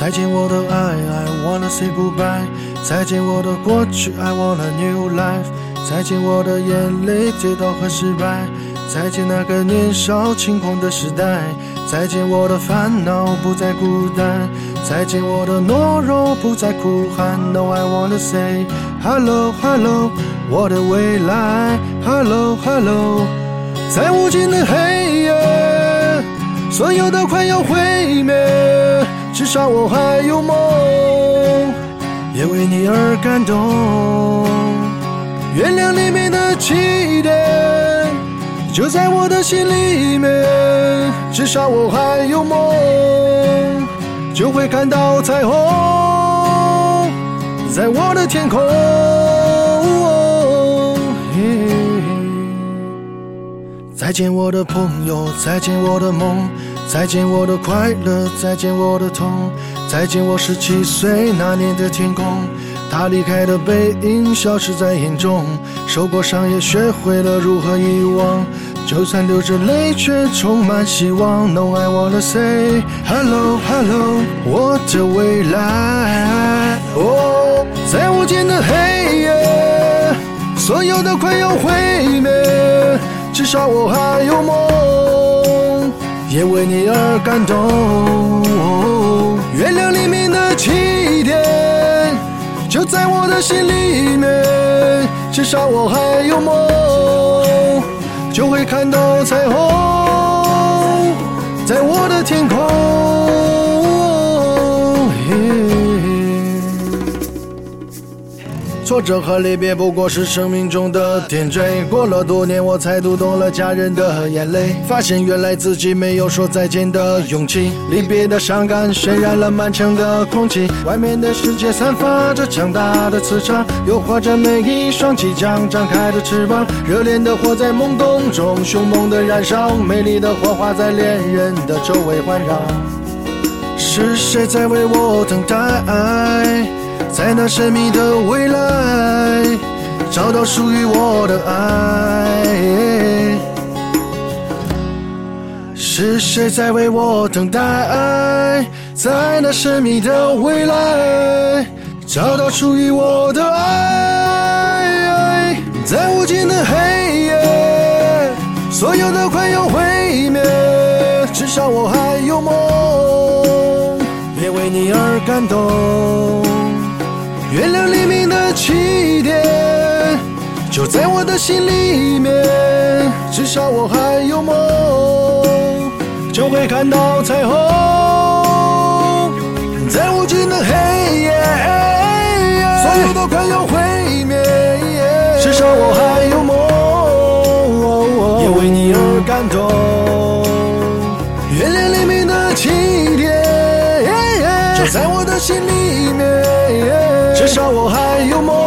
再见我的爱，I wanna say goodbye。再见我的过去，I want a new life。再见我的眼泪、跌倒和失败。再见那个年少轻狂的时代。再见我的烦恼，不再孤单。再见我的懦弱，不再哭喊。No，I wanna say hello hello，我的未来。Hello hello，在无尽的黑夜，所有都快要毁灭，至少我还有梦，也为你而感动。原谅黎明的起点，就在我的心里面，至少我还有梦，就会看到彩虹，在我的天空。再见我的朋友，再见我的梦，再见我的快乐，再见我的痛，再见我十七岁那年的天空。他离开的背影消失在眼中，受过伤也学会了如何遗忘，就算流着泪却充满希望。No I wanna say hello hello，我的未来。哦，在无尽的黑夜，所有都快要毁灭，至少我还有梦，也为你而感动。原谅黎明的起点，就在我的心里面，至少我还有梦，就会看到彩虹，在我的天空。挫折和离别不过是生命中的点缀。过了多年，我才读懂了家人的眼泪，发现原来自己没有说再见的勇气。离别的伤感渲染了满城的空气，外面的世界散发着强大的磁场，诱惑着每一双即将张开的翅膀。热烈的火在懵懂中凶猛的燃烧，美丽的火花在恋人的周围环绕。是谁在为我等待？在那神秘的未来，找到属于我的爱。是谁在为我等待？在那神秘的未来，找到属于我的爱。在无尽的黑夜，所有都快要毁灭，至少我还有梦，也为你而感动。原谅黎明的起点，就在我的心里面，至少我还有梦，就会看到彩虹，在无尽的黑夜，所有都快要毁灭，至少我还有梦，也为你而感动。原谅黎明的起点，就在我的心里面。至少我还有梦